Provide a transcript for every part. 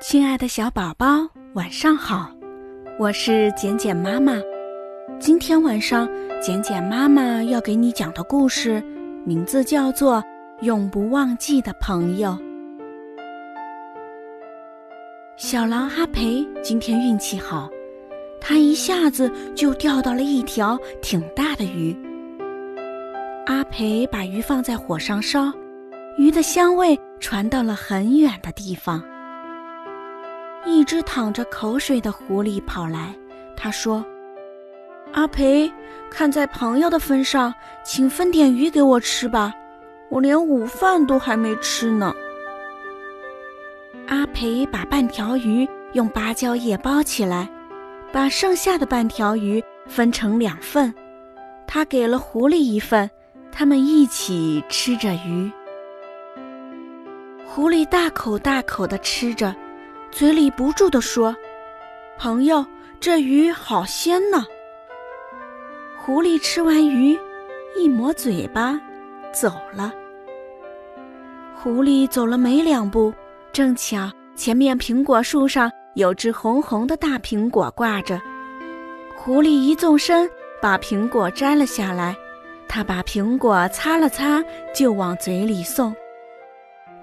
亲爱的小宝宝，晚上好，我是简简妈妈。今天晚上，简简妈妈要给你讲的故事，名字叫做《永不忘记的朋友》。小狼阿培今天运气好，他一下子就钓到了一条挺大的鱼。阿培把鱼放在火上烧，鱼的香味传到了很远的地方。一只淌着口水的狐狸跑来，他说：“阿培，看在朋友的份上，请分点鱼给我吃吧，我连午饭都还没吃呢。”阿培把半条鱼用芭蕉叶包起来，把剩下的半条鱼分成两份，他给了狐狸一份，他们一起吃着鱼。狐狸大口大口地吃着。嘴里不住地说：“朋友，这鱼好鲜呢。”狐狸吃完鱼，一抹嘴巴，走了。狐狸走了没两步，正巧前面苹果树上有只红红的大苹果挂着。狐狸一纵身，把苹果摘了下来。他把苹果擦了擦，就往嘴里送。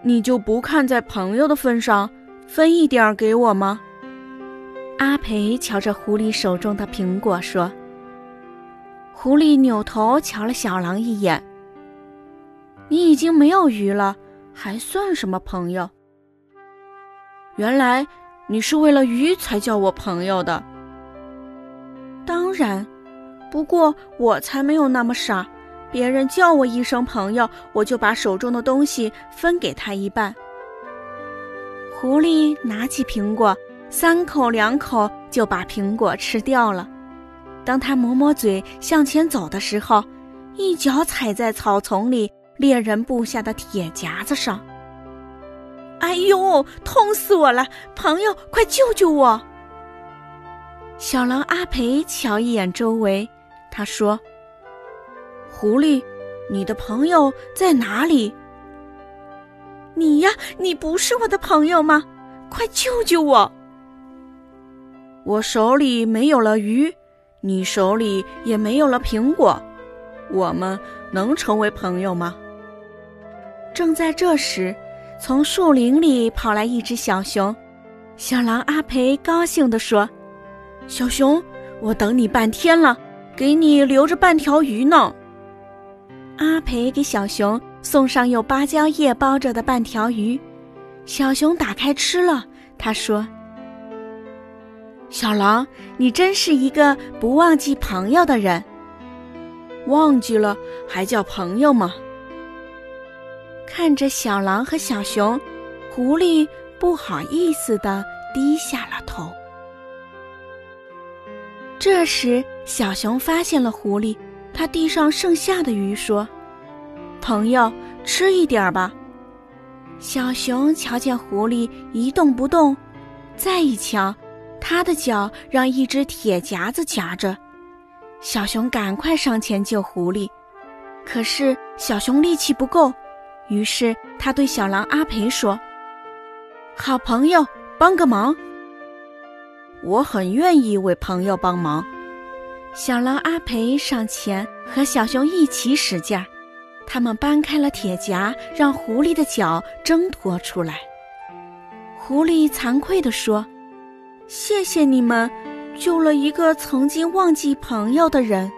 你就不看在朋友的份上？分一点儿给我吗？阿培瞧着狐狸手中的苹果说。狐狸扭头瞧了小狼一眼。你已经没有鱼了，还算什么朋友？原来你是为了鱼才叫我朋友的。当然，不过我才没有那么傻，别人叫我一声朋友，我就把手中的东西分给他一半。狐狸拿起苹果，三口两口就把苹果吃掉了。当他抹抹嘴向前走的时候，一脚踩在草丛里猎人布下的铁夹子上。哎呦，痛死我了！朋友，快救救我！小狼阿培瞧一眼周围，他说：“狐狸，你的朋友在哪里？”你呀，你不是我的朋友吗？快救救我！我手里没有了鱼，你手里也没有了苹果，我们能成为朋友吗？正在这时，从树林里跑来一只小熊。小狼阿培高兴地说：“小熊，我等你半天了，给你留着半条鱼呢。”阿培给小熊。送上用芭蕉叶包着的半条鱼，小熊打开吃了。他说：“小狼，你真是一个不忘记朋友的人。忘记了还叫朋友吗？”看着小狼和小熊，狐狸不好意思的低下了头。这时，小熊发现了狐狸，他递上剩下的鱼说。朋友，吃一点吧。小熊瞧见狐狸一动不动，再一瞧，它的脚让一只铁夹子夹着。小熊赶快上前救狐狸，可是小熊力气不够，于是他对小狼阿培说：“好朋友，帮个忙。”我很愿意为朋友帮忙。小狼阿培上前和小熊一起使劲儿。他们搬开了铁夹，让狐狸的脚挣脱出来。狐狸惭愧地说：“谢谢你们，救了一个曾经忘记朋友的人。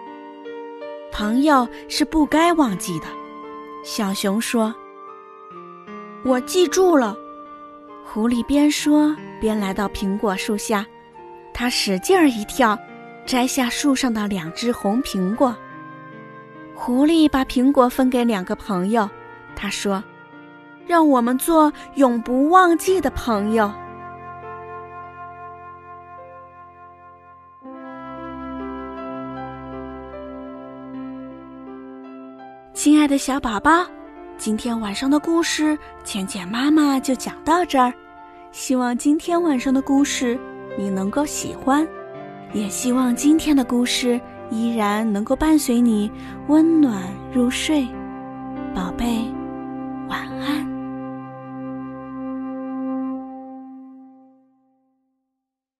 朋友是不该忘记的。”小熊说：“我记住了。”狐狸边说边来到苹果树下，它使劲儿一跳，摘下树上的两只红苹果。狐狸把苹果分给两个朋友，他说：“让我们做永不忘记的朋友。”亲爱的小宝宝，今天晚上的故事，浅浅妈妈就讲到这儿。希望今天晚上的故事你能够喜欢。也希望今天的故事依然能够伴随你温暖入睡，宝贝。晚安